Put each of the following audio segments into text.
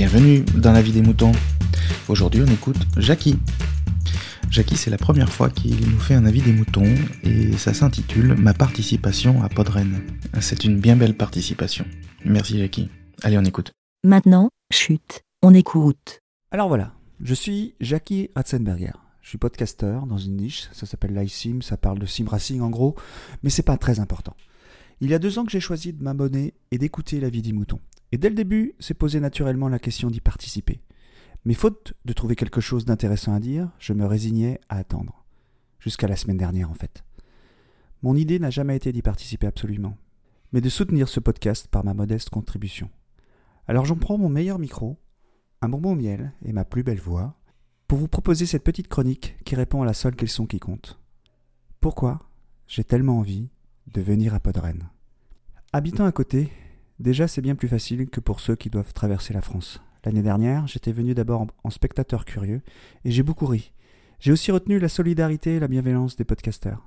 Bienvenue dans la vie des moutons. Aujourd'hui, on écoute Jackie. Jackie, c'est la première fois qu'il nous fait un avis des moutons et ça s'intitule Ma participation à Podren. C'est une bien belle participation. Merci Jackie. Allez, on écoute. Maintenant, chute, on écoute. Alors voilà, je suis Jackie Ratzenberger. Je suis podcasteur dans une niche, ça s'appelle l'iSim, ça parle de sim racing en gros, mais c'est pas très important. Il y a deux ans que j'ai choisi de m'abonner et d'écouter la vie des moutons. Et dès le début, s'est posé naturellement la question d'y participer. Mais faute de trouver quelque chose d'intéressant à dire, je me résignais à attendre. Jusqu'à la semaine dernière en fait. Mon idée n'a jamais été d'y participer absolument, mais de soutenir ce podcast par ma modeste contribution. Alors j'en prends mon meilleur micro, un bonbon au miel et ma plus belle voix, pour vous proposer cette petite chronique qui répond à la seule question qui compte. Pourquoi j'ai tellement envie de venir à Podren? Habitant à côté, déjà c'est bien plus facile que pour ceux qui doivent traverser la France. L'année dernière, j'étais venu d'abord en spectateur curieux et j'ai beaucoup ri. J'ai aussi retenu la solidarité et la bienveillance des podcasteurs.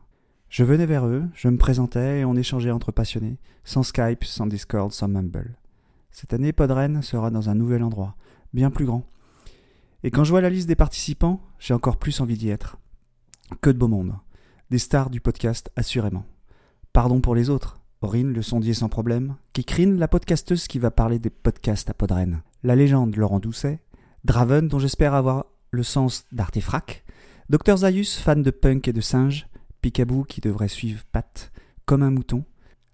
Je venais vers eux, je me présentais et on échangeait entre passionnés, sans Skype, sans Discord, sans Mumble. Cette année, Podren sera dans un nouvel endroit, bien plus grand. Et quand je vois la liste des participants, j'ai encore plus envie d'y être. Que de beau monde. Des stars du podcast, assurément. Pardon pour les autres. Aurine, le sondier sans problème. Kikrine, la podcasteuse qui va parler des podcasts à Podren. La légende Laurent Doucet. Draven, dont j'espère avoir le sens d'artefrac. Dr Zayus, fan de punk et de singes. Picaboo qui devrait suivre Pat comme un mouton.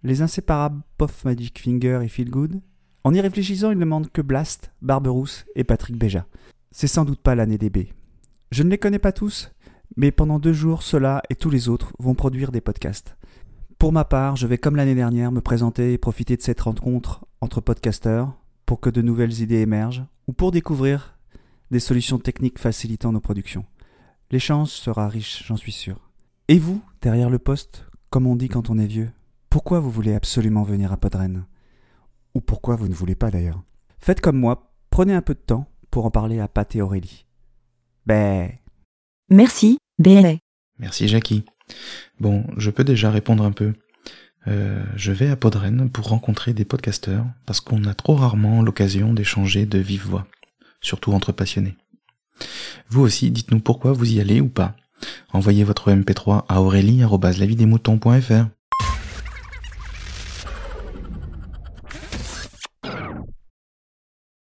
Les inséparables Puff Magic Finger et Feel Good. En y réfléchissant, il ne manque que Blast, Barberousse et Patrick Béja. C'est sans doute pas l'année des B. Je ne les connais pas tous, mais pendant deux jours, ceux-là et tous les autres vont produire des podcasts. Pour ma part, je vais comme l'année dernière me présenter et profiter de cette rencontre entre podcasteurs pour que de nouvelles idées émergent ou pour découvrir des solutions techniques facilitant nos productions. L'échange sera riche, j'en suis sûr. Et vous, derrière le poste, comme on dit quand on est vieux, pourquoi vous voulez absolument venir à Podren? Ou pourquoi vous ne voulez pas d'ailleurs? Faites comme moi, prenez un peu de temps pour en parler à Pat et Aurélie. Ben. Merci, BLA. Merci Jackie. Bon, je peux déjà répondre un peu. Euh, je vais à Podren pour rencontrer des podcasteurs parce qu'on a trop rarement l'occasion d'échanger de vive voix, surtout entre passionnés. Vous aussi, dites-nous pourquoi vous y allez ou pas. Envoyez votre MP3 à aurélie.lavidemouton.fr.